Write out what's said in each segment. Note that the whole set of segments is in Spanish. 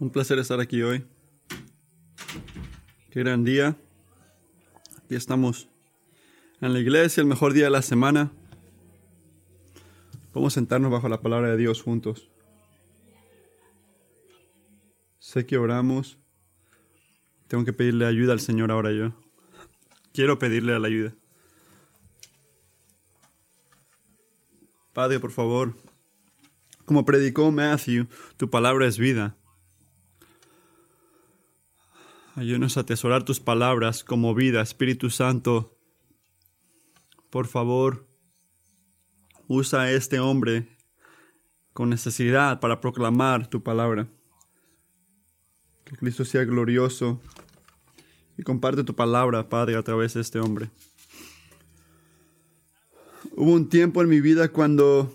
Un placer estar aquí hoy. Qué gran día. Aquí estamos en la iglesia, el mejor día de la semana. Vamos a sentarnos bajo la palabra de Dios juntos. Sé que oramos. Tengo que pedirle ayuda al Señor ahora yo. Quiero pedirle la ayuda. Padre, por favor, como predicó Matthew, tu palabra es vida. Ayúdanos a atesorar tus palabras como vida, Espíritu Santo. Por favor, usa a este hombre con necesidad para proclamar tu palabra. Que Cristo sea glorioso y comparte tu palabra, Padre, a través de este hombre. Hubo un tiempo en mi vida cuando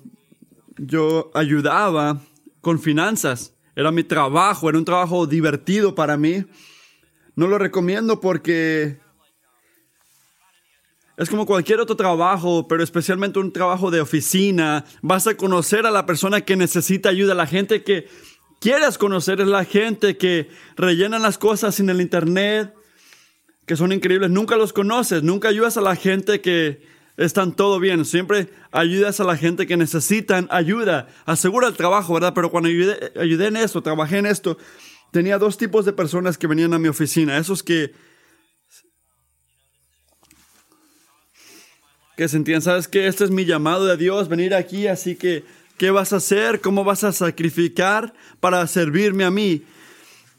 yo ayudaba con finanzas. Era mi trabajo, era un trabajo divertido para mí. No lo recomiendo porque es como cualquier otro trabajo, pero especialmente un trabajo de oficina. Vas a conocer a la persona que necesita ayuda, la gente que quieres conocer, es la gente que rellena las cosas en el internet, que son increíbles. Nunca los conoces, nunca ayudas a la gente que están todo bien. Siempre ayudas a la gente que necesitan ayuda. Asegura el trabajo, ¿verdad? Pero cuando ayudé, ayudé en esto, trabajé en esto, tenía dos tipos de personas que venían a mi oficina. Esos que, que sentían, sabes que este es mi llamado de Dios, venir aquí, así que, ¿qué vas a hacer? ¿Cómo vas a sacrificar para servirme a mí?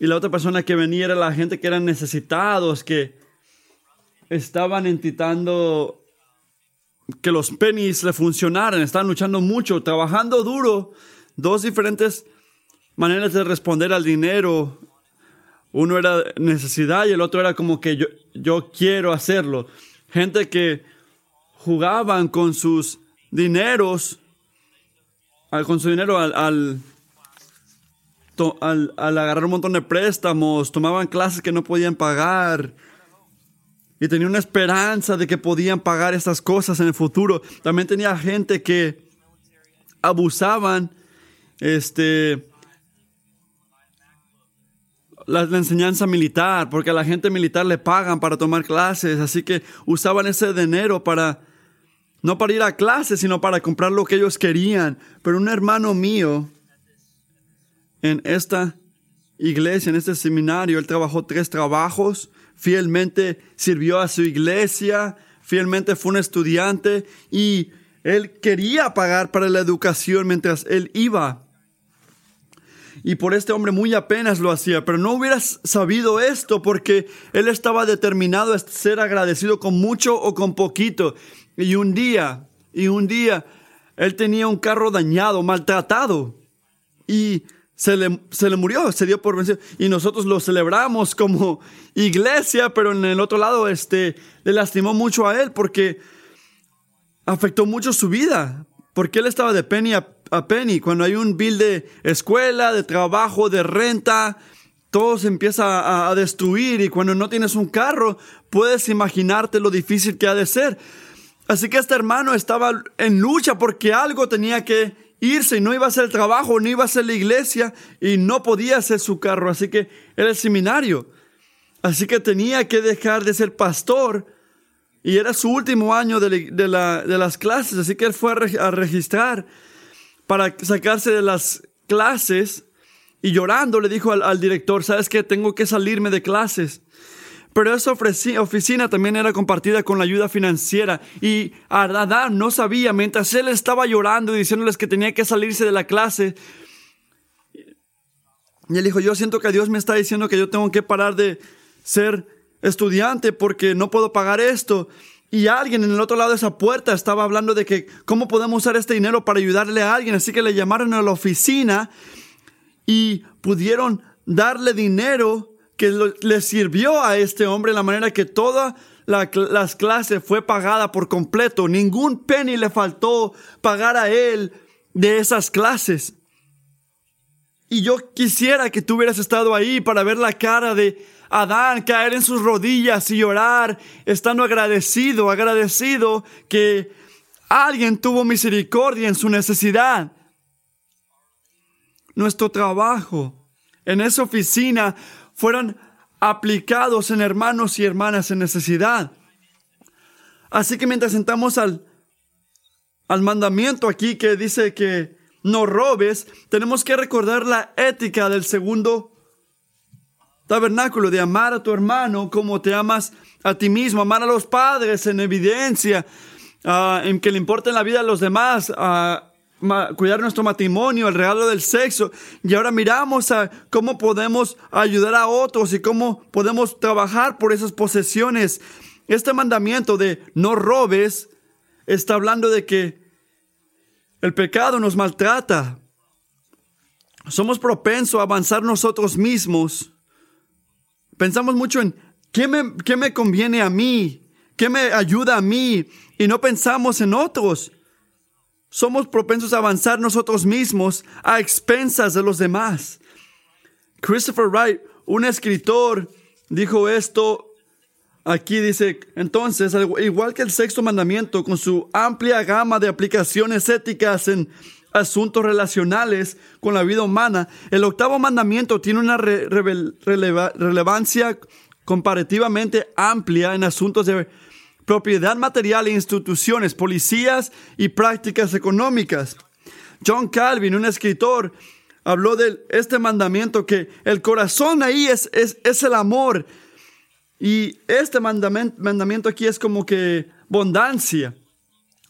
Y la otra persona que venía era la gente que eran necesitados, que estaban intentando que los pennies le funcionaran, estaban luchando mucho, trabajando duro, dos diferentes maneras de responder al dinero. Uno era necesidad y el otro era como que yo, yo quiero hacerlo. Gente que jugaban con sus dineros, con su dinero al, al, al, al agarrar un montón de préstamos, tomaban clases que no podían pagar y tenía una esperanza de que podían pagar estas cosas en el futuro. También tenía gente que abusaban este, la, enseñanza militar, porque a la gente militar le pagan para tomar clases, así que usaban ese dinero para, no para ir a clases, sino para comprar lo que ellos querían. Pero un hermano mío en esta iglesia, en este seminario, él trabajó tres trabajos fielmente sirvió a su iglesia, fielmente fue un estudiante y él quería pagar para la educación mientras él iba. Y por este hombre muy apenas lo hacía, pero no hubieras sabido esto porque él estaba determinado a ser agradecido con mucho o con poquito. Y un día, y un día, él tenía un carro dañado, maltratado. Y se le, se le, murió, se dio por vencido. Y nosotros lo celebramos como iglesia, pero en el otro lado este, le lastimó mucho a él porque afectó mucho su vida. Porque él estaba de penny a, penny. Cuando hay un bill de escuela, de trabajo, de renta, todo se empieza a, a destruir. Y cuando no tienes un carro, puedes imaginarte lo difícil que ha de ser. Así que este hermano estaba en lucha porque algo tenía que irse y no iba a hacer el trabajo, no iba a hacer la iglesia y no podía hacer su carro. Así que era el seminario. Así que tenía que dejar de ser pastor y era su último año de, de, la, de las clases. Así que él fue a, a registrar para sacarse de las clases y llorando le dijo al, al director, ¿sabes qué? Tengo que salirme de clases. Pero esa oficina también era compartida con la ayuda financiera y Adán no sabía, mientras él estaba llorando y diciéndoles que tenía que salirse de la clase, y él dijo, yo siento que Dios me está diciendo que yo tengo que parar de ser estudiante porque no puedo pagar esto. Y alguien en el otro lado de esa puerta estaba hablando de que cómo podemos usar este dinero para ayudarle a alguien. Así que le llamaron a la oficina y pudieron darle dinero que le sirvió a este hombre de la manera que todas la, las clases fue pagada por completo. Ningún penny le faltó pagar a él de esas clases. Y yo quisiera que tú hubieras estado ahí para ver la cara de Adán caer en sus rodillas y llorar, estando agradecido, agradecido que alguien tuvo misericordia en su necesidad. Nuestro trabajo en esa oficina fueran aplicados en hermanos y hermanas en necesidad. Así que mientras sentamos al, al mandamiento aquí que dice que no robes, tenemos que recordar la ética del segundo tabernáculo, de amar a tu hermano como te amas a ti mismo, amar a los padres en evidencia, ah, en que le importen la vida a los demás, a cuidar nuestro matrimonio, el regalo del sexo. Y ahora miramos a cómo podemos ayudar a otros y cómo podemos trabajar por esas posesiones. Este mandamiento de no robes está hablando de que el pecado nos maltrata. Somos propensos a avanzar nosotros mismos. Pensamos mucho en qué me, qué me conviene a mí, qué me ayuda a mí, y no pensamos en otros somos propensos a avanzar nosotros mismos a expensas de los demás. Christopher Wright, un escritor, dijo esto. Aquí dice, entonces, igual que el sexto mandamiento, con su amplia gama de aplicaciones éticas en asuntos relacionales con la vida humana, el octavo mandamiento tiene una relevancia comparativamente amplia en asuntos de propiedad material e instituciones, policías y prácticas económicas. John Calvin, un escritor, habló de este mandamiento que el corazón ahí es, es, el amor. Y este mandamiento, mandamiento aquí es como que bondancia.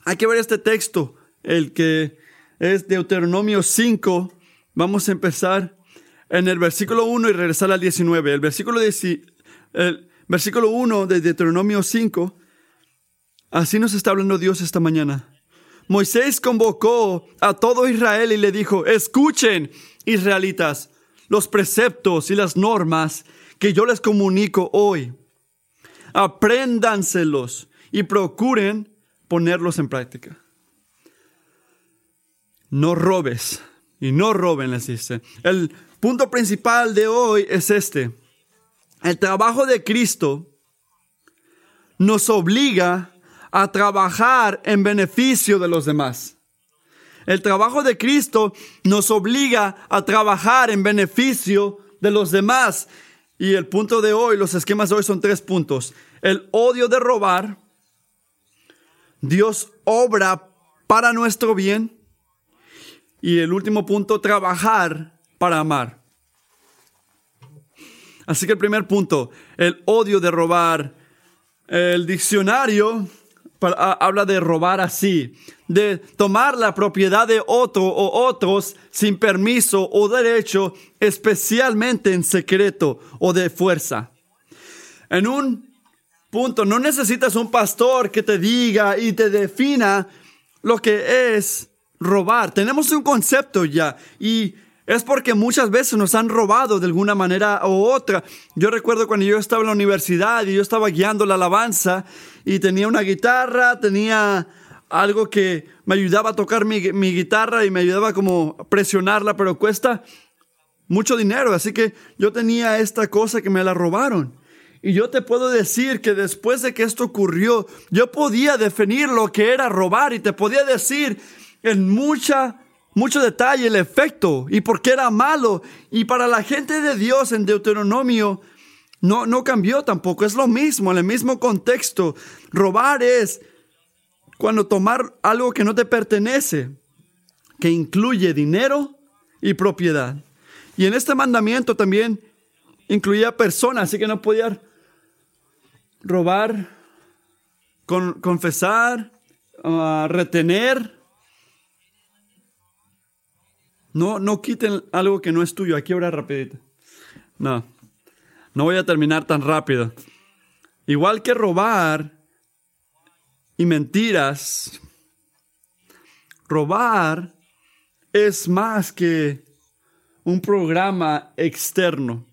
Hay que ver este texto, el que es Deuteronomio 5. Vamos a empezar en el versículo 1 y regresar al 19. El versículo, el versículo 1 de Deuteronomio 5 Así nos está hablando Dios esta mañana. Moisés convocó a todo Israel y le dijo, escuchen, israelitas, los preceptos y las normas que yo les comunico hoy. Apréndanselos y procuren ponerlos en práctica. No robes y no roben, les dice. El punto principal de hoy es este. El trabajo de Cristo nos obliga a trabajar en beneficio de los demás. El trabajo de Cristo nos obliga a trabajar en beneficio de los demás. Y el punto de hoy, los esquemas de hoy son tres puntos. El odio de robar. Dios obra para nuestro bien. Y el último punto, trabajar para amar. Así que el primer punto, el odio de robar. El diccionario habla de robar así, de tomar la propiedad de otro o otros sin permiso o derecho, especialmente en secreto o de fuerza. En un punto, no necesitas un pastor que te diga y te defina lo que es robar. Tenemos un concepto ya y es porque muchas veces nos han robado de alguna manera u otra. Yo recuerdo cuando yo estaba en la universidad y yo estaba guiando la alabanza y tenía una guitarra, tenía algo que me ayudaba a tocar mi, guitarra y me ayudaba como presionarla, pero cuesta mucho dinero. Así que yo tenía esta cosa que me la robaron. Y yo te puedo decir que después de que esto ocurrió, yo podía definir lo que era robar y te podía decir en mucha mucho detalle el efecto y por qué era malo. Y para la gente de Dios en Deuteronomio no, no cambió tampoco, es lo mismo, en el mismo contexto. Robar es cuando tomar algo que no te pertenece, que incluye dinero y propiedad. Y en este mandamiento también incluía personas, así que no podía robar, con, confesar, ah, retener no, no quiten algo que no es tuyo. Aquí ahora rapidito. No, no voy a terminar tan rápido. Igual que robar y mentiras, robar es más que un programa externo.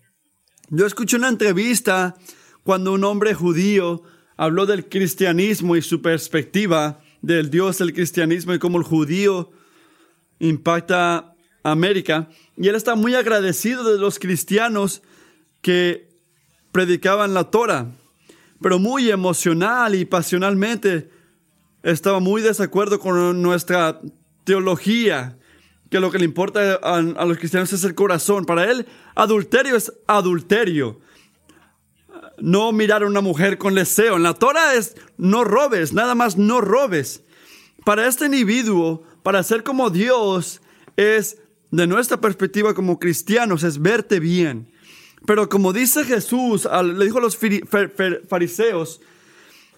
Yo escuché una entrevista cuando un hombre judío habló del cristianismo y su perspectiva del Dios del cristianismo y cómo el judío impacta América, y él está muy agradecido de los cristianos que predicaban la Torah, pero muy emocional y pasionalmente estaba muy desacuerdo con nuestra teología, que lo que le importa a, a los cristianos es el corazón. Para él, adulterio es adulterio no mirar a una mujer con deseo. En la Torah es no robes, nada más no robes. Para este individuo, para ser como Dios, es, de nuestra perspectiva como cristianos, es verte bien. Pero como dice Jesús, le dijo a los fariseos,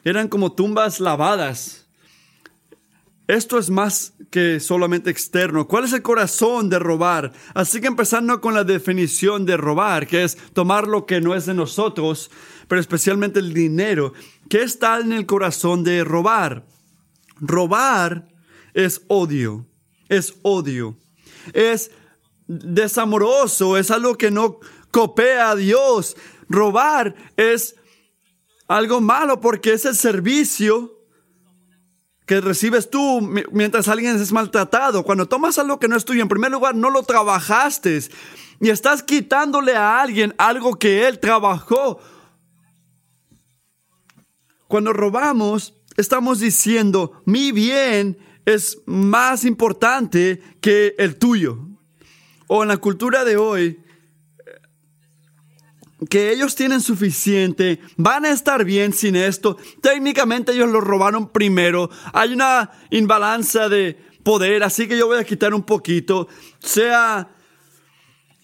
eran como tumbas lavadas. Esto es más que solamente externo. ¿Cuál es el corazón de robar? Así que empezando con la definición de robar, que es tomar lo que no es de nosotros, pero especialmente el dinero. ¿Qué está en el corazón de robar? Robar es odio, es odio, es desamoroso, es algo que no copea a Dios. Robar es algo malo porque es el servicio que recibes tú mientras alguien es maltratado. Cuando tomas algo que no es tuyo, en primer lugar, no lo trabajaste y estás quitándole a alguien algo que él trabajó. Cuando robamos, estamos diciendo, mi bien es más importante que el tuyo. O en la cultura de hoy, que ellos tienen suficiente, van a estar bien sin esto. Técnicamente ellos lo robaron primero. Hay una imbalanza de poder, así que yo voy a quitar un poquito. Sea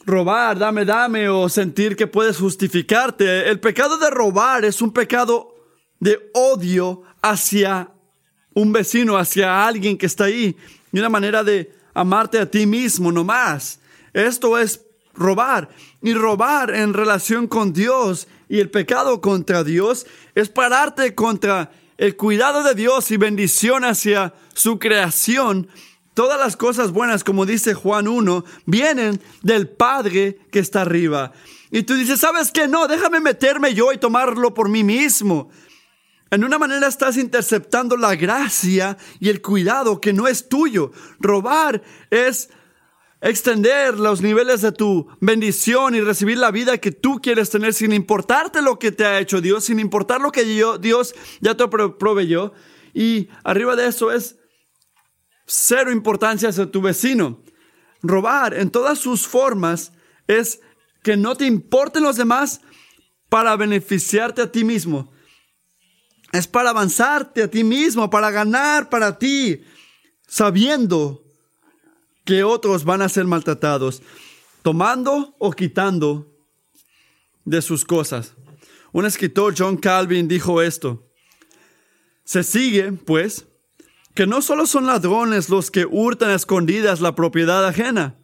robar, dame, dame, o sentir que puedes justificarte. El pecado de robar es un pecado de odio hacia un vecino, hacia alguien que está ahí. Y una manera de amarte a ti mismo nomás. Esto es robar. Y robar en relación con Dios y el pecado contra Dios es pararte contra el cuidado de Dios y bendición hacia su creación. Todas las cosas buenas, como dice Juan 1, vienen del Padre que está arriba. Y tú dices, ¿sabes qué? No, déjame meterme yo y tomarlo por mí mismo. En una manera estás interceptando la gracia y el cuidado que no es tuyo. Robar es extender los niveles de tu bendición y recibir la vida que tú quieres tener sin importarte lo que te ha hecho Dios, sin importar lo que Dios ya te proveyó. Y arriba de eso es cero importancia hacia tu vecino. Robar en todas sus formas es que no te importen los demás para beneficiarte a ti mismo. Es para avanzarte a ti mismo, para ganar para ti, sabiendo que otros van a ser maltratados, tomando o quitando de sus cosas. Un escritor, John Calvin, dijo esto. Se sigue, pues, que no solo son ladrones los que hurtan a escondidas la propiedad ajena,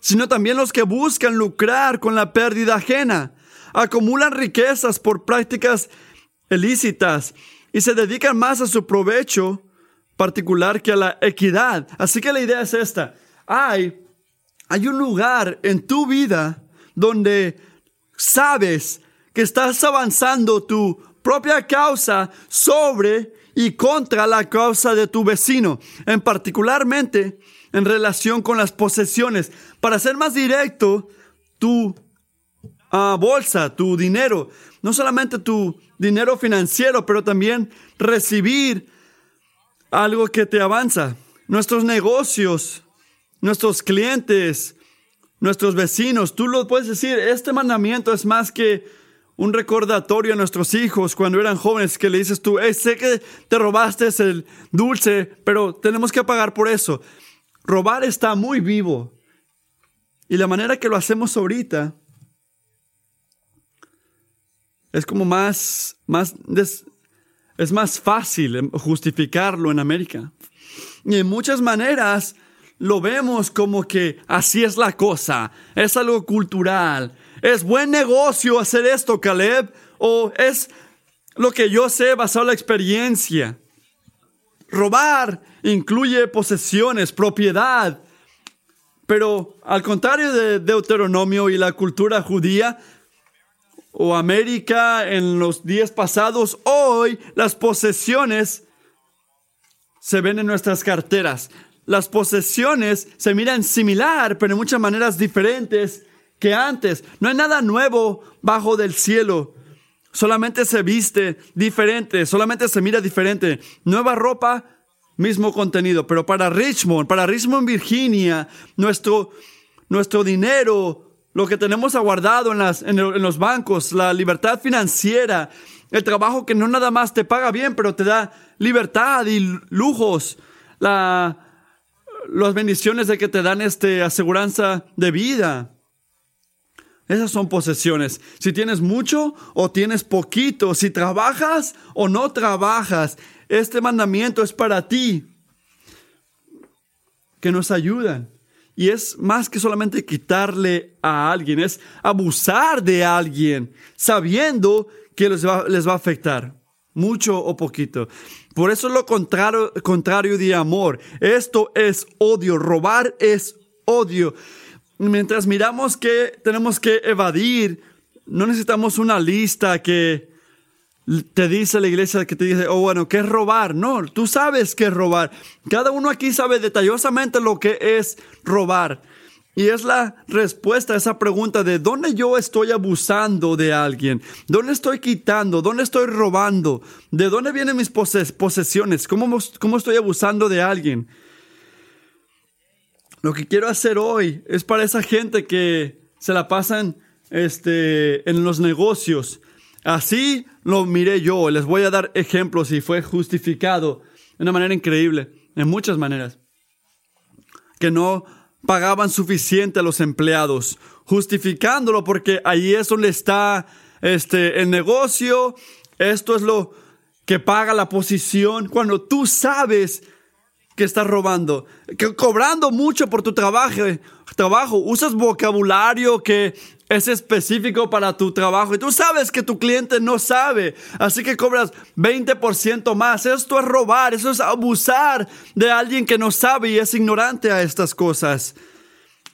sino también los que buscan lucrar con la pérdida ajena, acumulan riquezas por prácticas ilícitas y se dedican más a su provecho particular que a la equidad. Así que la idea es esta hay, hay un lugar en tu vida donde sabes que estás avanzando tu propia causa sobre y contra la causa de tu vecino, en particularmente en relación con las posesiones. Para ser más directo, tu ah, bolsa, tu dinero, no solamente tu dinero financiero, pero también recibir algo que te avanza. Nuestros negocios, nuestros clientes, nuestros vecinos. Tú lo puedes decir, este mandamiento es más que un recordatorio a nuestros hijos cuando eran jóvenes que le dices tú, sé que te robaste el dulce, pero tenemos que pagar por eso. Robar está muy vivo. Y la manera que lo hacemos ahorita es como más, más, es más fácil justificarlo en América. Y en muchas maneras, lo vemos como que así es la cosa, es algo cultural. ¿Es buen negocio hacer esto, Caleb? ¿O es lo que yo sé basado en la experiencia? Robar incluye posesiones, propiedad. Pero al contrario de Deuteronomio y la cultura judía, o América en los días pasados, hoy las posesiones se ven en nuestras carteras las posesiones se miran similar, pero en muchas maneras diferentes que antes. No hay nada nuevo bajo del cielo. Solamente se viste diferente, solamente se mira diferente. Nueva ropa, mismo contenido, pero para Richmond, para Richmond, Virginia, nuestro, nuestro dinero, lo que tenemos aguardado en, los bancos, la libertad financiera, el trabajo que no nada más te paga bien, pero te da libertad y lujos, la, las bendiciones de que te dan este aseguranza de vida. Esas son posesiones. Si tienes mucho o tienes poquito, si trabajas o no trabajas, este mandamiento es para ti, que nos ayudan. Y es más que solamente quitarle a alguien, es abusar de alguien, sabiendo que les va, les va a afectar, mucho o poquito. Por eso es lo contrario, contrario de amor. Esto es odio, robar es odio. Mientras miramos que tenemos que evadir, no necesitamos una lista que te dice la iglesia que te dice, oh, bueno, ¿qué es robar? No, tú sabes qué es robar. Cada uno aquí sabe detallosamente lo que es robar. Y es la respuesta a esa pregunta de dónde yo estoy abusando de alguien, dónde estoy quitando, dónde estoy robando, de dónde vienen mis posesiones, ¿Cómo, cómo estoy abusando de alguien. Lo que quiero hacer hoy es para esa gente que se la pasan este, en los negocios Así lo miré yo. Les voy a dar ejemplos y fue justificado de una manera increíble, en muchas maneras. Que no pagaban suficiente a los empleados, justificándolo porque ahí es donde está este, el negocio. Esto es lo que paga la posición. Cuando tú sabes que estás robando, que cobrando mucho por tu trabajo, trabajo, usas vocabulario que es específico para tu trabajo y tú sabes que tu cliente no sabe, así que cobras 20% más. Esto es robar, eso es abusar de alguien que no sabe y es ignorante a estas cosas.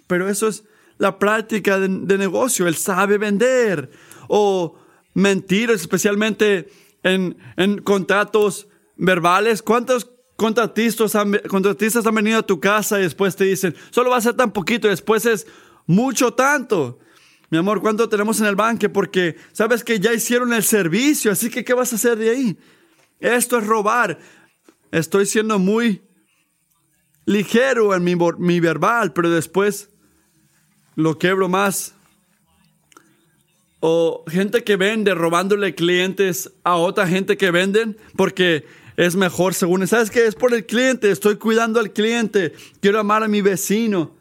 Pero eso es la práctica de, negocio, él sabe vender o mentir, especialmente en, en contratos verbales. ¿Cuántos contratistas han, contratistas han venido a tu casa y después te dicen, solo va a ser tan poquito y después es mucho tanto? Mi amor, ¿cuánto tenemos en el banque? Porque sabes que ya hicieron el servicio, así que ¿qué vas a hacer de ahí? Esto es robar. Estoy siendo muy ligero en mi, verbal, pero después lo quebro más. O gente que vende robándole clientes a otra gente que venden porque es mejor según. ¿Sabes qué? Es por el cliente. Estoy cuidando al cliente. Quiero amar a mi vecino.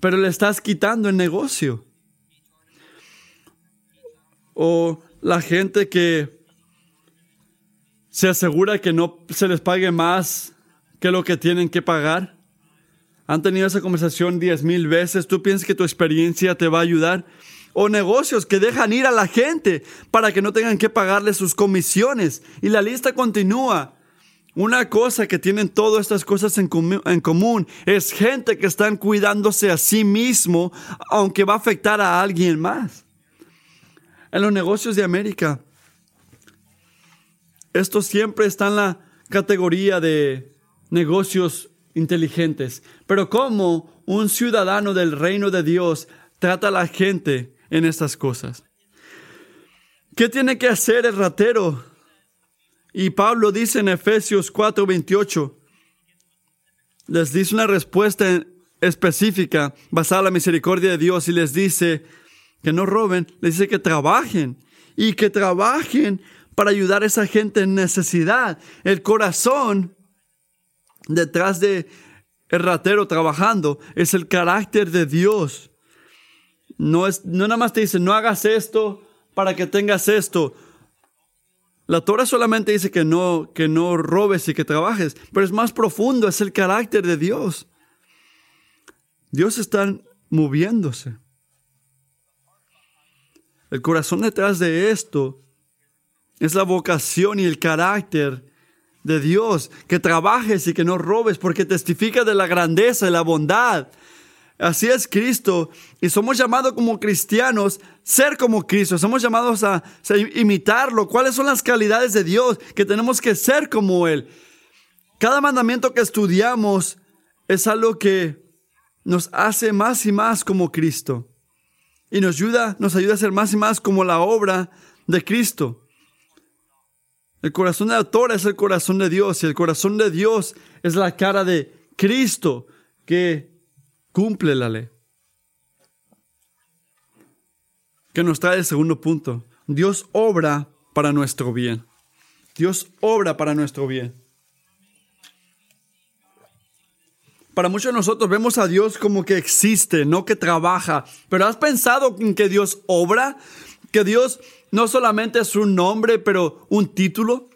Pero le estás quitando el negocio o la gente que se asegura que no se les pague más que lo que tienen que pagar. Han tenido esa conversación diez mil veces. ¿Tú piensas que tu experiencia te va a ayudar? O negocios que dejan ir a la gente para que no tengan que pagarle sus comisiones. Y la lista continúa. Una cosa que tienen todas estas cosas en, en, común es gente que están cuidándose a sí mismo, aunque va a afectar a alguien más en los negocios de América. Esto siempre está en la categoría de negocios inteligentes. Pero ¿cómo un ciudadano del reino de Dios trata a la gente en estas cosas? ¿Qué tiene que hacer el ratero? Y Pablo dice en Efesios 4:28, les dice una respuesta específica basada en la misericordia de Dios y les dice, que no roben, les dice que trabajen y que trabajen para ayudar a esa gente en necesidad. El corazón detrás de el ratero trabajando es el carácter de Dios. No es no nada más te dice no hagas esto para que tengas esto. La Torah solamente dice que no que no robes y que trabajes, pero es más profundo, es el carácter de Dios. Dios está moviéndose. El corazón detrás de esto es la vocación y el carácter de Dios, que trabajes y que no robes, porque testifica de la grandeza y la bondad. Así es Cristo. Y somos llamados como cristianos ser como Cristo. Somos llamados a, a, imitarlo. ¿Cuáles son las calidades de Dios que tenemos que ser como Él? Cada mandamiento que estudiamos es algo que nos hace más y más como Cristo y nos ayuda, nos ayuda a ser más y más como la obra de Cristo. El corazón de la Torah es el corazón de Dios y el corazón de Dios es la cara de Cristo que cumple la ley. Que nos trae el segundo punto. Dios obra para nuestro bien. Dios obra para nuestro bien. Para muchos de nosotros vemos a Dios como que existe, no que trabaja. Pero ¿has pensado en que Dios obra? Que Dios no solamente es un nombre, pero un título.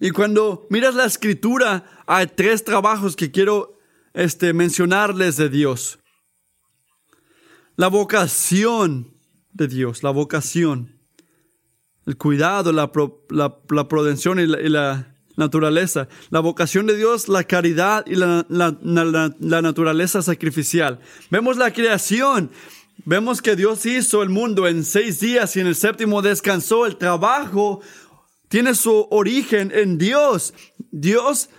Y cuando miras la escritura, hay tres trabajos que quiero este, mencionarles de Dios. La vocación de Dios, la vocación, el cuidado, la, la, prudencia y la, naturaleza. La vocación de Dios, la caridad y la, naturaleza sacrificial. Vemos la creación. Vemos que Dios hizo el mundo en seis días y en el séptimo descansó. El trabajo tiene su origen en Dios. Dios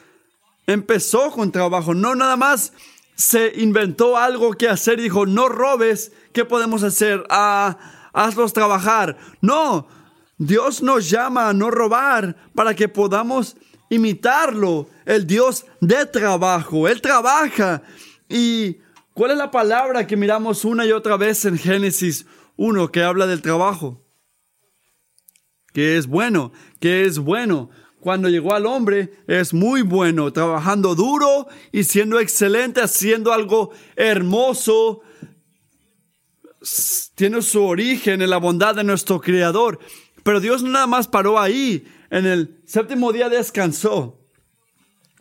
empezó con trabajo, no nada más se inventó algo que hacer dijo, no robes, ¿qué podemos hacer? Ah, hazlos trabajar. No, Dios nos llama a no robar para que podamos imitarlo, el Dios de trabajo. Él trabaja. ¿Y cuál es la palabra que miramos una y otra vez en Génesis 1 que habla del trabajo? Que es bueno, que es bueno. Cuando llegó al hombre es muy bueno, trabajando duro y siendo excelente, haciendo algo hermoso. Tiene su origen en la bondad de nuestro Creador. Pero Dios nada más paró ahí en el séptimo día descansó.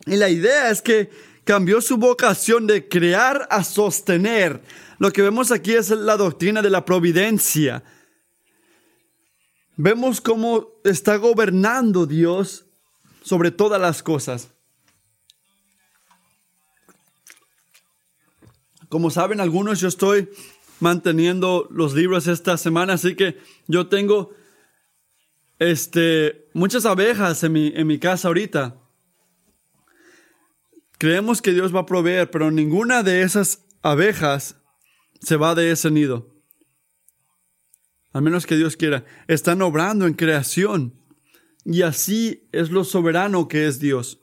Y la idea es que cambió su vocación de crear a sostener. Lo que vemos aquí es la doctrina de la providencia. Vemos cómo está gobernando Dios sobre todas las cosas. Como saben algunos, yo estoy manteniendo los libros esta semana, así que yo tengo este, muchas abejas en mi, en mi casa ahorita. Creemos que Dios va a proveer, pero ninguna de esas abejas se va de ese nido. Al menos que Dios quiera. Están obrando en creación. Y así es lo soberano que es Dios.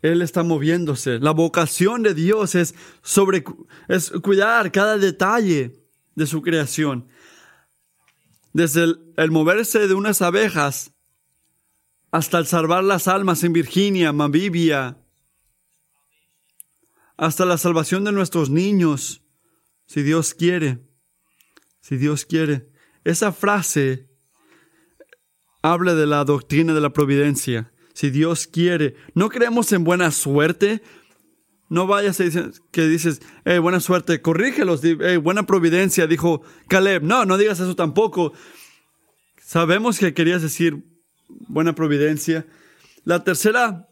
Él está moviéndose. La vocación de Dios es sobre es cuidar cada detalle de su creación desde el, moverse de unas abejas hasta el salvar las almas en Virginia, Mavivia, hasta la salvación de nuestros niños, si Dios quiere, si Dios quiere. Esa frase habla de la doctrina de la providencia. Si Dios quiere, no creemos en buena suerte, no vayas que dices, buena suerte, corrígelos, buena providencia, dijo Caleb. No, no digas eso tampoco. Sabemos que querías decir buena providencia. La tercera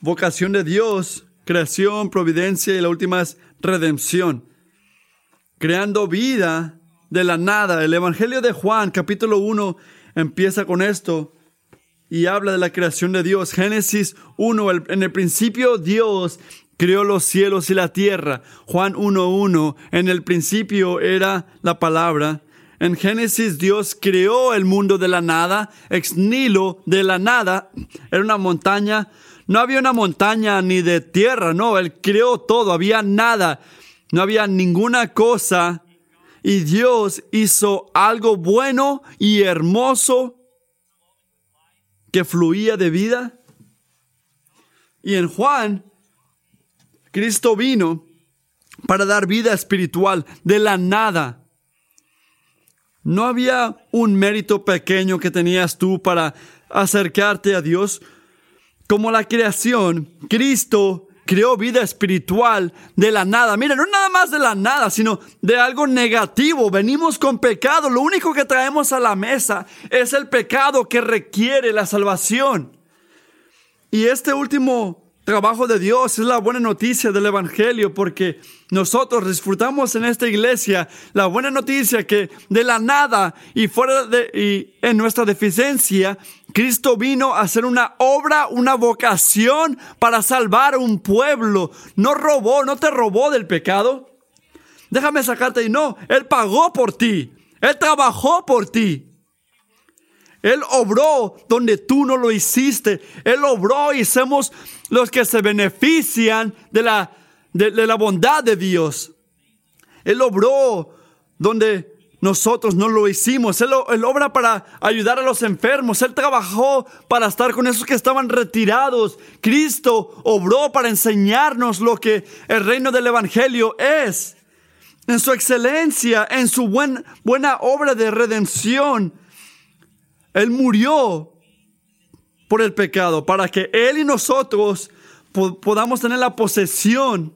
vocación de Dios, creación, providencia y la última es redención. Creando vida de la nada. El Evangelio de Juan, capítulo 1, empieza con esto y habla de la creación de Dios. Génesis 1, en el principio Dios creó los cielos y la tierra. Juan 1.1, en el principio era la palabra. En Génesis Dios creó el mundo de la nada, ex nilo de la nada, era una montaña. No había una montaña ni de tierra, no, Él creó todo, había nada, no había ninguna cosa. Y Dios hizo algo bueno y hermoso que fluía de vida. Y en Juan Cristo vino para dar vida espiritual de la nada. No había un mérito pequeño que tenías tú para acercarte a Dios. Como la creación, Cristo creó vida espiritual de la nada. Mira, no nada más de la nada, sino de algo negativo. Venimos con pecado. Lo único que traemos a la mesa es el pecado que requiere la salvación. Y este último trabajo de Dios, es la buena noticia del Evangelio, porque nosotros disfrutamos en esta iglesia la buena noticia que de la nada y fuera de y en nuestra deficiencia, Cristo vino a hacer una obra, una vocación para salvar un pueblo. No robó, no te robó del pecado. Déjame sacarte y no, Él pagó por ti. Él trabajó por ti. Él obró donde tú no lo hiciste. Él obró y somos los que se benefician de la, de, la bondad de Dios. Él obró donde nosotros no lo hicimos. Él, obra para ayudar a los enfermos. Él trabajó para estar con esos que estaban retirados. Cristo obró para enseñarnos lo que el reino del Evangelio es. En su excelencia, en su buen, buena obra de redención. Él murió por el pecado para que Él y nosotros podamos tener la posesión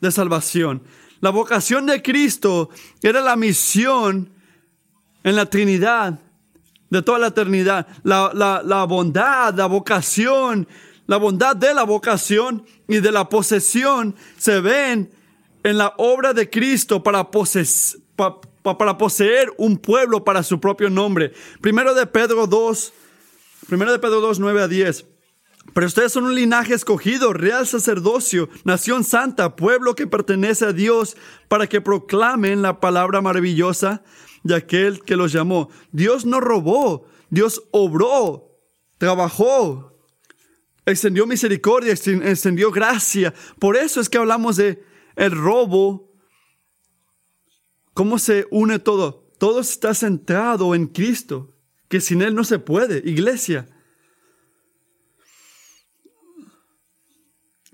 de salvación. La vocación de Cristo era la misión en la Trinidad de toda la eternidad. La, la, bondad, la vocación, la bondad de la vocación y de la posesión se ven en la obra de Cristo para, poses, para poseer un pueblo para su propio nombre. Primero de Pedro 2, primero de Pedro 2, 9 a 10. Pero ustedes son un linaje escogido, real sacerdocio, nación santa, pueblo que pertenece a Dios, para que proclamen la palabra maravillosa de aquel que los llamó. Dios no robó, Dios obró, trabajó, extendió misericordia, extendió gracia. Por eso es que hablamos de el robo ¿Cómo se une todo? Todo está centrado en Cristo, que sin Él no se puede. Iglesia.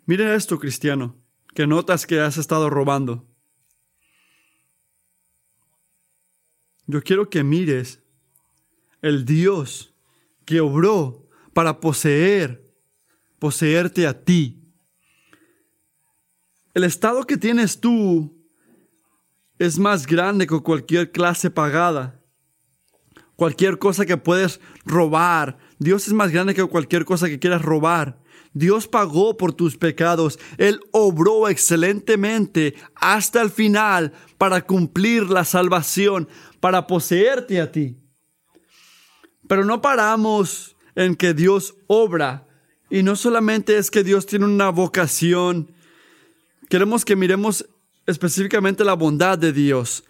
Mire esto, cristiano, que notas que has estado robando. Yo quiero que mires el Dios que obró para poseer, poseerte a ti. El estado que tienes tú es más grande que cualquier clase pagada. Cualquier cosa que puedes robar. Dios es más grande que cualquier cosa que quieras robar. Dios pagó por tus pecados. Él obró excelentemente hasta el final para cumplir la salvación, para poseerte a ti. Pero no paramos en que Dios obra. Y no solamente es que Dios tiene una vocación. Queremos que miremos específicamente la bondad de Dios.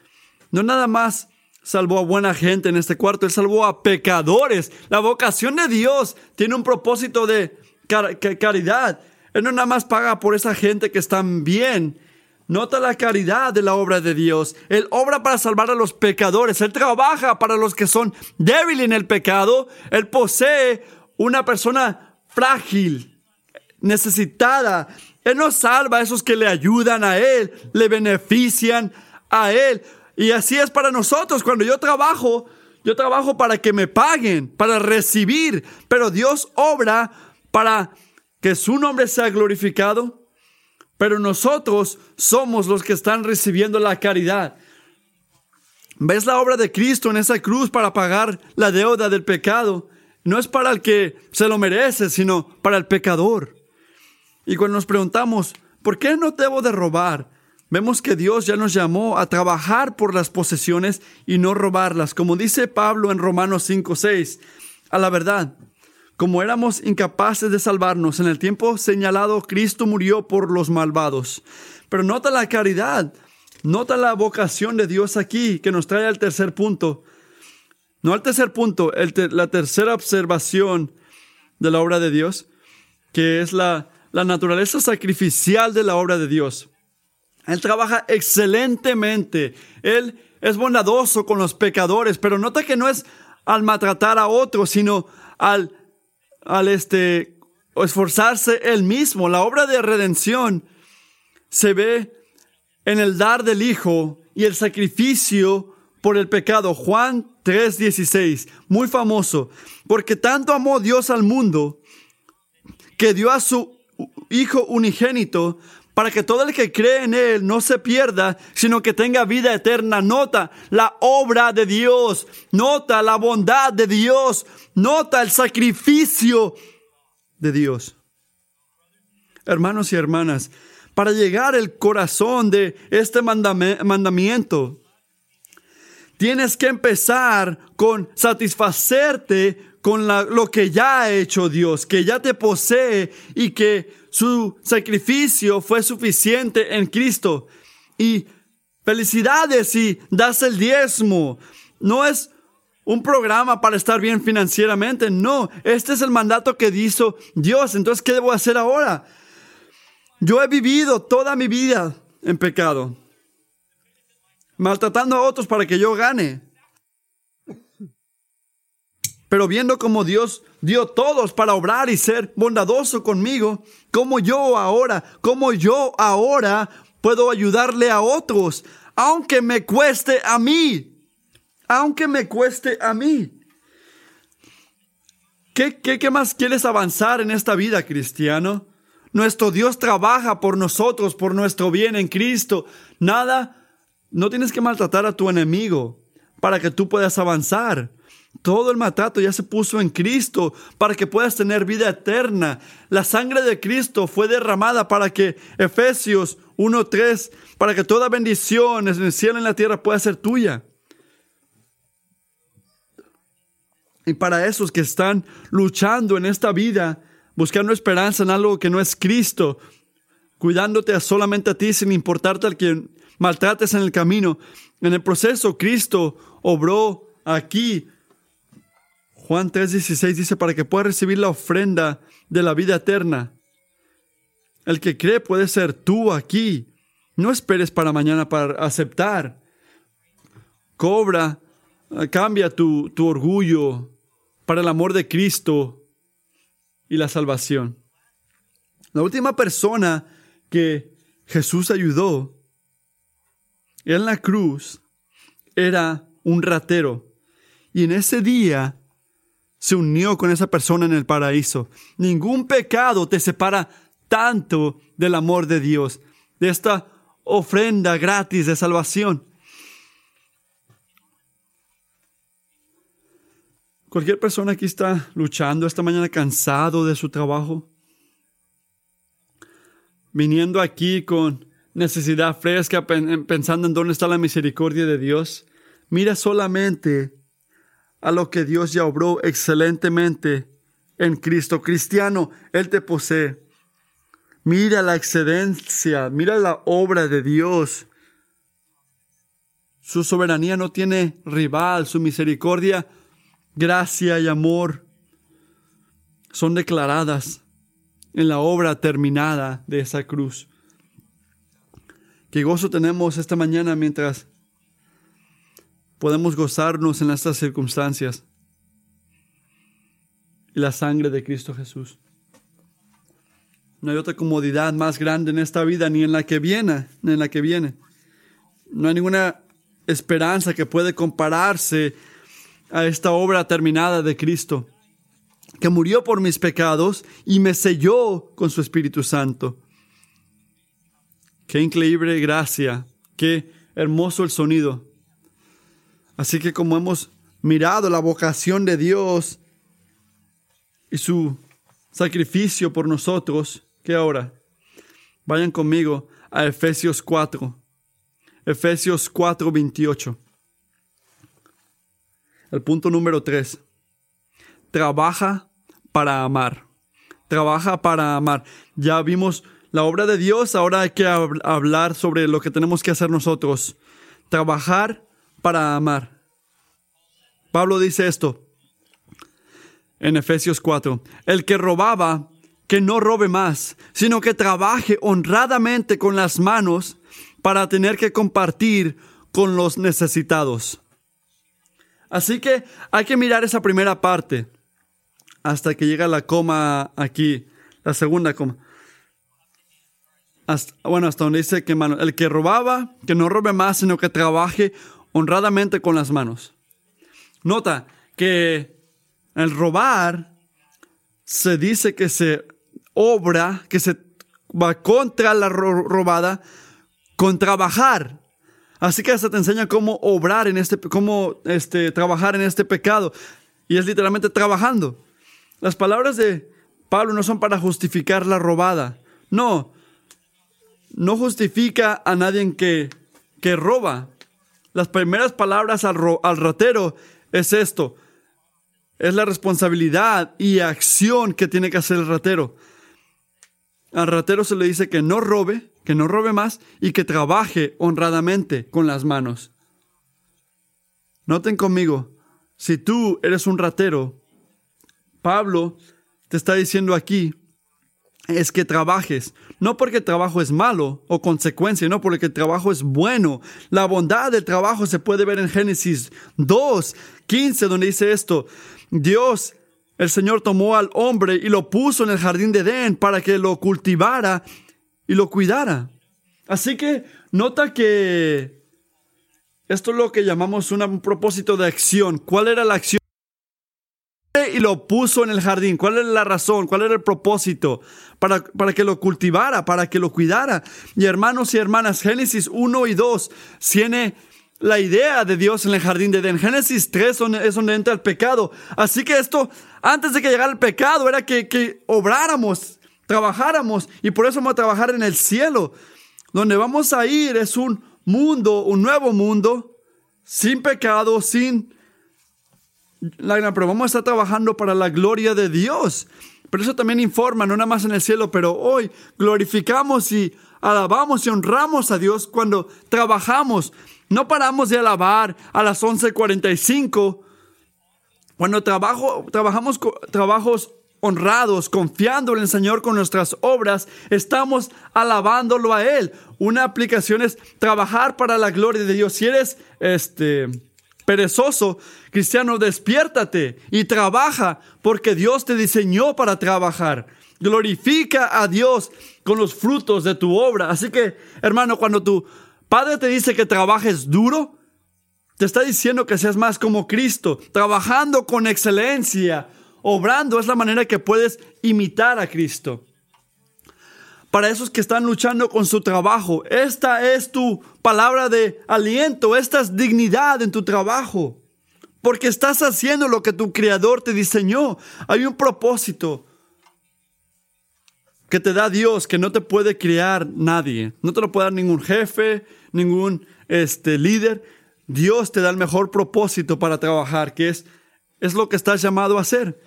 No nada más salvó a buena gente en este cuarto, Él salvó a pecadores. La vocación de Dios tiene un propósito de caridad. Él no nada más paga por esa gente que están bien. Nota la caridad de la obra de Dios. Él obra para salvar a los pecadores. Él trabaja para los que son débiles en el pecado. Él posee una persona frágil, necesitada, él no salva a esos que le ayudan a Él, le benefician a Él. Y así es para nosotros. Cuando yo trabajo, yo trabajo para que me paguen, para recibir. Pero Dios obra para que su nombre sea glorificado. Pero nosotros somos los que están recibiendo la caridad. ¿Ves la obra de Cristo en esa cruz para pagar la deuda del pecado? No es para el que se lo merece, sino para el pecador. Y cuando nos preguntamos, ¿por qué no debo de robar? Vemos que Dios ya nos llamó a trabajar por las posesiones y no robarlas, como dice Pablo en Romanos 5:6. A la verdad, como éramos incapaces de salvarnos en el tiempo señalado, Cristo murió por los malvados. Pero nota la caridad, nota la vocación de Dios aquí, que nos trae al tercer punto. No al tercer punto, la tercera observación de la obra de Dios, que es la la naturaleza sacrificial de la obra de Dios. Él trabaja excelentemente. Él es bondadoso con los pecadores, pero nota que no es al maltratar a otros, sino al, al este, esforzarse él mismo. La obra de redención se ve en el dar del Hijo y el sacrificio por el pecado. Juan 3:16, muy famoso, porque tanto amó Dios al mundo que dio a su Hijo unigénito, para que todo el que cree en Él no se pierda, sino que tenga vida eterna. Nota la obra de Dios, nota la bondad de Dios, nota el sacrificio de Dios. Hermanos y hermanas, para llegar al corazón de este mandamiento, tienes que empezar con satisfacerte con lo que ya ha hecho Dios, que ya te posee y que su sacrificio fue suficiente en Cristo. Y Felicidades si das el diezmo. No es un programa para estar bien financieramente. No, este es el mandato que hizo Dios. Entonces, ¿qué debo hacer ahora? Yo he vivido toda mi vida en pecado, maltratando a otros para que yo gane. Pero viendo cómo Dios dio todos para obrar y ser bondadoso conmigo, como yo ahora, como yo ahora puedo ayudarle a otros, aunque me cueste a mí aunque me cueste a mí. ¿Qué, qué, más quieres avanzar en esta vida, cristiano? Nuestro Dios trabaja por nosotros, por nuestro bien en Cristo. Nada, no tienes que maltratar a tu enemigo para que tú puedas avanzar. Todo el maltrato ya se puso en Cristo para que puedas tener vida eterna. La sangre de Cristo fue derramada para que Efesios 1.3, para que toda bendición en el cielo y en la tierra pueda ser tuya. Y para esos que están luchando en esta vida, buscando esperanza en algo que no es Cristo, cuidándote solamente a ti sin importarte al que maltrates en el camino. En el proceso, Cristo obró aquí. Juan 3:16 dice, para que puedas recibir la ofrenda de la vida eterna. El que cree puede ser tú aquí. No esperes para mañana para aceptar. Cobra, cambia tu, tu orgullo, para el amor de Cristo y la salvación. La última persona que Jesús ayudó en la cruz era un ratero. Y en ese día se unió con esa persona en el paraíso. Ningún pecado te separa tanto del amor de Dios, de esta ofrenda gratis de salvación. Cualquier persona aquí está luchando esta mañana cansado de su trabajo, viniendo aquí con necesidad fresca, pensando en dónde está la misericordia de Dios. Mira solamente a lo que Dios ya obró excelentemente en Cristo. Cristiano, Él te posee. Mira la excedencia, mira la obra de Dios. Su soberanía no tiene rival, su misericordia gracia y amor son declaradas en la obra terminada de esa cruz. Qué gozo tenemos esta mañana mientras podemos gozarnos en estas circunstancias y la sangre de Cristo Jesús. No hay otra comodidad más grande en esta vida ni en la que viene, ni en la que viene. No hay ninguna esperanza que puede compararse a esta obra terminada de Cristo, que murió por mis pecados y me selló con su Espíritu Santo. Qué increíble gracia, qué hermoso el sonido. Así que como hemos mirado la vocación de Dios y su sacrificio por nosotros, ¿qué ahora? Vayan conmigo a Efesios 4. Efesios 4, 28. El punto número tres. Trabaja para amar. Trabaja para amar. Ya vimos la obra de Dios, ahora hay que hablar sobre lo que tenemos que hacer nosotros. Trabajar para amar. Pablo dice esto en Efesios 4. El que robaba, que no robe más, sino que trabaje honradamente con las manos para tener que compartir con los necesitados. Así que hay que mirar esa primera parte hasta que llega la coma aquí, la segunda coma. bueno, hasta donde dice que el que robaba, que no robe más, sino que trabaje honradamente con las manos. Nota que el robar se dice que se obra, que se va contra la robada con trabajar. Así que hasta te enseña cómo obrar en este, cómo este, trabajar en este pecado. Y es literalmente trabajando. Las palabras de Pablo no son para justificar la robada. No, no justifica a nadie que, que roba. Las primeras palabras al, al ratero es esto. Es la responsabilidad y acción que tiene que hacer el ratero. Al ratero se le dice que no robe, que no robe más y que trabaje honradamente con las manos. Noten conmigo, si tú eres un ratero, Pablo te está diciendo aquí, es que trabajes, no porque el trabajo es malo o consecuencia, no porque el trabajo es bueno. La bondad del trabajo se puede ver en Génesis 2, 15, donde dice esto, Dios, el Señor tomó al hombre y lo puso en el jardín de Edén para que lo cultivara y lo cuidara. Así que nota que esto es lo que llamamos un propósito de acción. ¿Cuál era la acción? Y lo puso en el jardín. ¿Cuál era la razón? ¿Cuál era el propósito? Para, para que lo cultivara, para que lo cuidara. Y hermanos y hermanas, Génesis 1 y 2 tiene la idea de Dios en el jardín de Edén. Génesis 3 es donde entra el pecado. Así que esto, antes de que llegara el pecado, era que, que obráramos, trabajáramos. Y por eso vamos a trabajar en el cielo. Donde vamos a ir es un mundo, un nuevo mundo, sin pecado, sin lágrima, pero vamos a estar trabajando para la gloria de Dios. Pero eso también informa, no nada más en el cielo, pero hoy glorificamos y alabamos y honramos a Dios cuando trabajamos. No paramos de alabar a las 11:45. Cuando trabajo, trabajamos trabajos honrados, confiando en el Señor con nuestras obras, estamos alabándolo a Él. Una aplicación es trabajar para la gloria de Dios. Si eres este perezoso, cristiano, despiértate y trabaja porque Dios te diseñó para trabajar. Glorifica a Dios con los frutos de tu obra. Así que, hermano, cuando tu padre te dice que trabajes duro, te está diciendo que seas más como Cristo, trabajando con excelencia, obrando. Es la manera que puedes imitar a Cristo para esos que están luchando con su trabajo. Esta es tu palabra de aliento, esta es dignidad en tu trabajo, porque estás haciendo lo que tu creador te diseñó. Hay un propósito que te da Dios que no te puede crear nadie, no te lo puede dar ningún jefe, ningún este, líder. Dios te da el mejor propósito para trabajar, que es, es lo que estás llamado a hacer.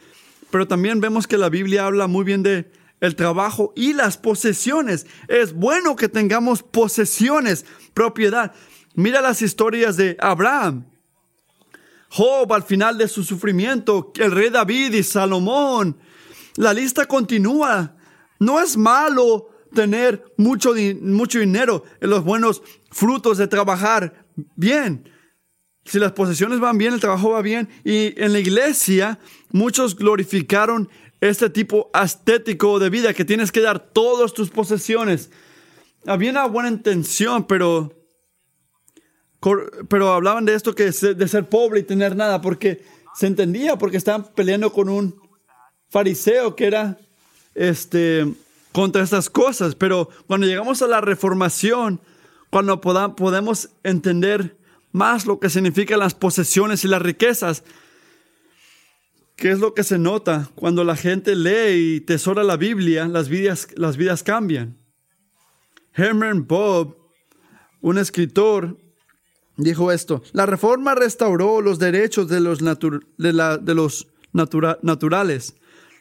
Pero también vemos que la Biblia habla muy bien de el trabajo y las posesiones. Es bueno que tengamos posesiones, propiedad. Mira las historias de Abraham. Job al final de su sufrimiento, el rey David y Salomón. La lista continúa. No es malo tener mucho, mucho dinero en los buenos frutos de trabajar bien. Si las posesiones van bien, el trabajo va bien. Y en la iglesia muchos glorificaron este tipo estético de vida que tienes que dar todas tus posesiones. Había una buena intención, pero, pero hablaban de esto que de ser pobre y tener nada, porque se entendía, porque estaban peleando con un fariseo que era este, contra estas cosas. Pero cuando llegamos a la reformación, cuando podamos entender más lo que significan las posesiones y las riquezas, ¿Qué es lo que se nota cuando la gente lee y tesora la Biblia? Las vidas, las vidas cambian. Herman Bob, un escritor, dijo esto, la reforma restauró los derechos de los, de los naturales.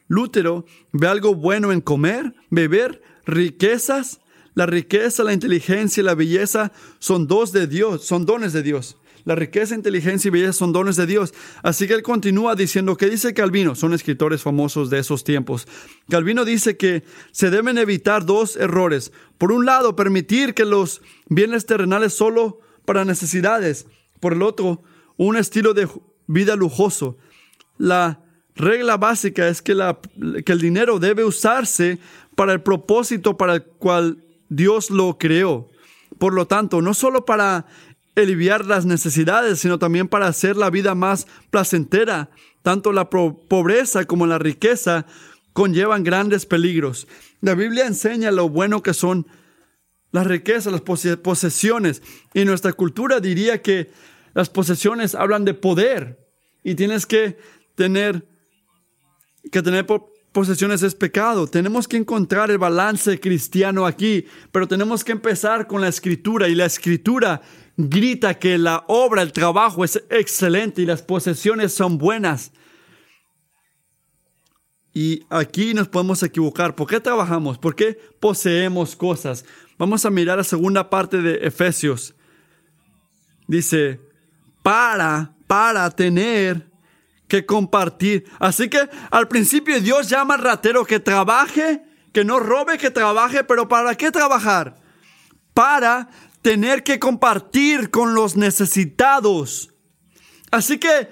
Lutero ve algo bueno en comer, beber, riquezas. La riqueza, la inteligencia y la belleza son dos de Dios, son dones de Dios. La riqueza, inteligencia y belleza son dones de Dios. Así que él continúa diciendo que dice Calvino, son escritores famosos de esos tiempos. Calvino dice que se deben evitar dos errores. Por un lado, permitir que los bienes terrenales solo para necesidades. Por el otro, un estilo de vida lujoso. La regla básica es que, la, que el dinero debe usarse para el propósito para el cual Dios lo creó. Por lo tanto, no solo para aliviar las necesidades, sino también para hacer la vida más placentera. Tanto la pobreza como la riqueza conllevan grandes peligros. La Biblia enseña lo bueno que son las riquezas, las posesiones. Y nuestra cultura diría que las posesiones hablan de poder y tienes que tener que tener posesiones es pecado. Tenemos que encontrar el balance cristiano aquí, pero tenemos que empezar con la escritura y la escritura grita que la obra, el trabajo es excelente y las posesiones son buenas. Y aquí nos podemos equivocar. ¿Por qué trabajamos? ¿Por qué poseemos cosas? Vamos a mirar la segunda parte de Efesios. Dice, para, para tener que compartir. Así que al principio Dios llama al ratero que trabaje, que no robe, que trabaje, pero ¿para qué trabajar? Para tener que compartir con los necesitados. Así que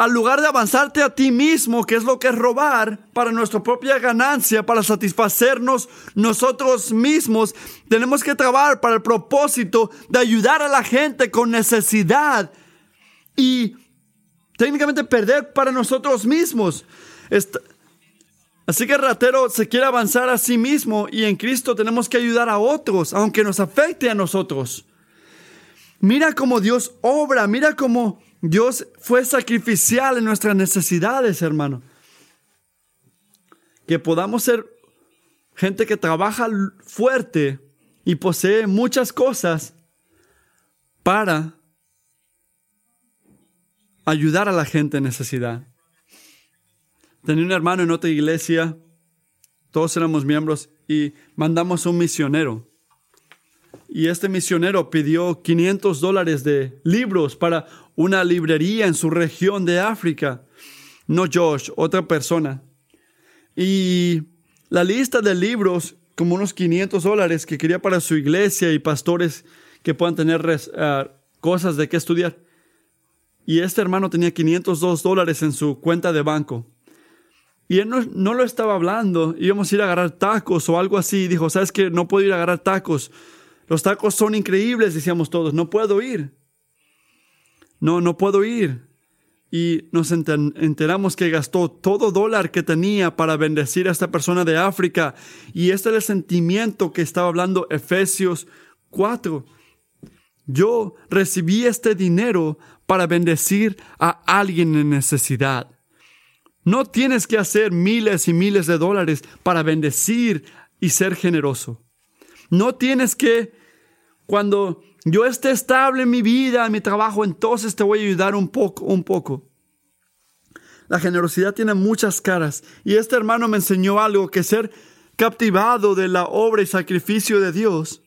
al lugar de avanzarte a ti mismo, que es lo que es robar, para nuestra propia ganancia, para satisfacernos nosotros mismos, tenemos que trabajar para el propósito de ayudar a la gente con necesidad y técnicamente perder para nosotros mismos. Así que el ratero se quiere avanzar a sí mismo y en Cristo tenemos que ayudar a otros, aunque nos afecte a nosotros. Mira cómo Dios obra, mira cómo Dios fue sacrificial en nuestras necesidades, hermano. Que podamos ser gente que trabaja fuerte y posee muchas cosas para ayudar a la gente en necesidad. Tenía un hermano en otra iglesia, todos éramos miembros y mandamos un misionero. Y este misionero pidió 500 dólares de libros para una librería en su región de África. No Josh, otra persona. Y la lista de libros, como unos 500 dólares que quería para su iglesia y pastores que puedan tener ah, cosas de qué estudiar. Y este hermano tenía 502 dólares en su cuenta de banco. Y él no, no, lo estaba hablando, íbamos a ir a agarrar tacos o algo así. dijo, ¿sabes qué? No puedo ir a agarrar tacos. Los tacos son increíbles, decíamos todos, no puedo ir. No, no puedo ir. Y nos enteramos que gastó todo dólar que tenía para bendecir a esta persona de África. Y este es el sentimiento que estaba hablando Efesios 4. Yo recibí este dinero para bendecir a alguien en necesidad. No tienes que hacer miles y miles de dólares para bendecir y ser generoso. No tienes que cuando yo esté estable en mi vida, en mi trabajo, entonces te voy a ayudar un poco, un poco. La generosidad tiene muchas caras y este hermano me enseñó algo que ser captivado de la obra y sacrificio de Dios.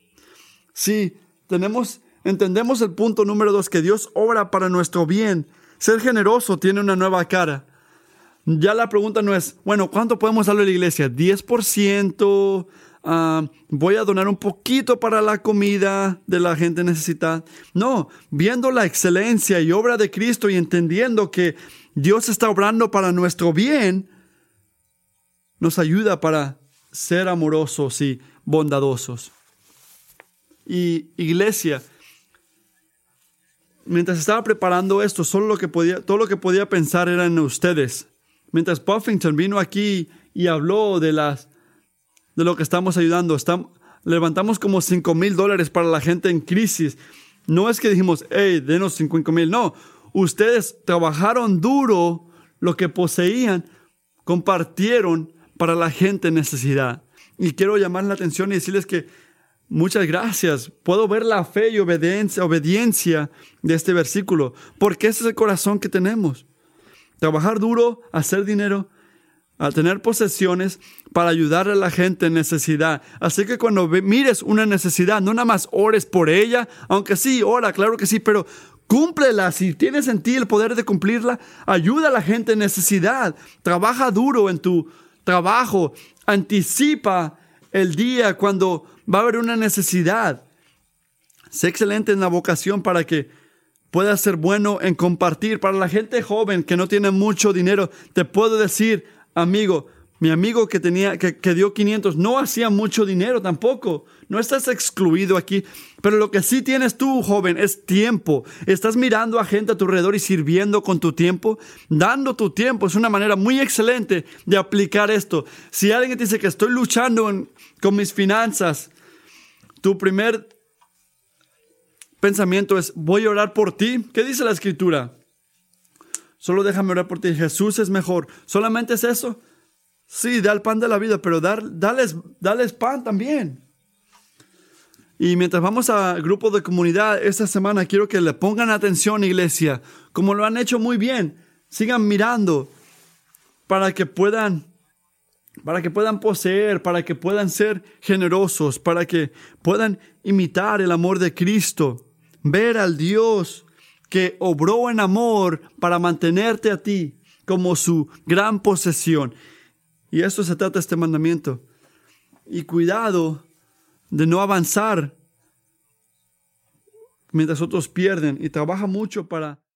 Sí, tenemos, entendemos el punto número dos, que Dios obra para nuestro bien. Ser generoso tiene una nueva cara. Ya la pregunta no es, bueno, ¿cuánto podemos darle a la iglesia? ¿10%? Ah, voy a donar un poquito para la comida de la gente necesitada. No, viendo la excelencia y obra de Cristo y entendiendo que Dios está obrando para nuestro bien, nos ayuda para ser amorosos y bondadosos. Y iglesia, mientras estaba preparando esto, todo lo que podía pensar era en ustedes. Mientras Puffington vino aquí y habló de las de lo que estamos ayudando. Estamos, levantamos como 5 mil dólares para la gente en crisis. No es que dijimos, hey, denos 5 mil. No, ustedes trabajaron duro lo que poseían, compartieron para la gente en necesidad. Y quiero llamar la atención y decirles que muchas gracias. Puedo ver la fe y obediencia, obediencia de este versículo, porque ese es el corazón que tenemos. Trabajar duro, hacer dinero, a tener posesiones para ayudar a la gente en necesidad. Así que cuando mires una necesidad, no nada más ores por ella, aunque sí, ora, claro que sí, pero cúmplela. Si tienes en ti el poder de cumplirla, ayuda a la gente en necesidad. Trabaja duro en tu trabajo. Anticipa el día cuando va a haber una necesidad. Sé excelente en la vocación para que puedas ser bueno en compartir. Para la gente joven que no tiene mucho dinero, te puedo decir, amigo, mi amigo que tenía, que, dio 500, no hacía mucho dinero tampoco. No estás excluido aquí. Pero lo que sí tienes tú, joven, es tiempo. Estás mirando a gente a tu alrededor y sirviendo con tu tiempo. Dando tu tiempo es una manera muy excelente de aplicar esto. Si alguien te dice que estoy luchando con mis finanzas, tu primer pensamiento es, voy a orar por ti. ¿Qué dice la escritura? Solo déjame orar por ti. Jesús es mejor. ¿Solamente es eso? Sí, da el pan de la vida, pero dales, dales pan también. Y mientras vamos al grupo de comunidad esta semana, quiero que le pongan atención, iglesia, como lo han hecho muy bien. Sigan mirando para que puedan para que puedan poseer, para que puedan ser generosos, para que puedan imitar el amor de Cristo, ver al Dios que obró en amor para mantenerte a ti como su gran posesión. Y esto se trata este mandamiento. Y cuidado de no avanzar mientras otros pierden y trabaja mucho para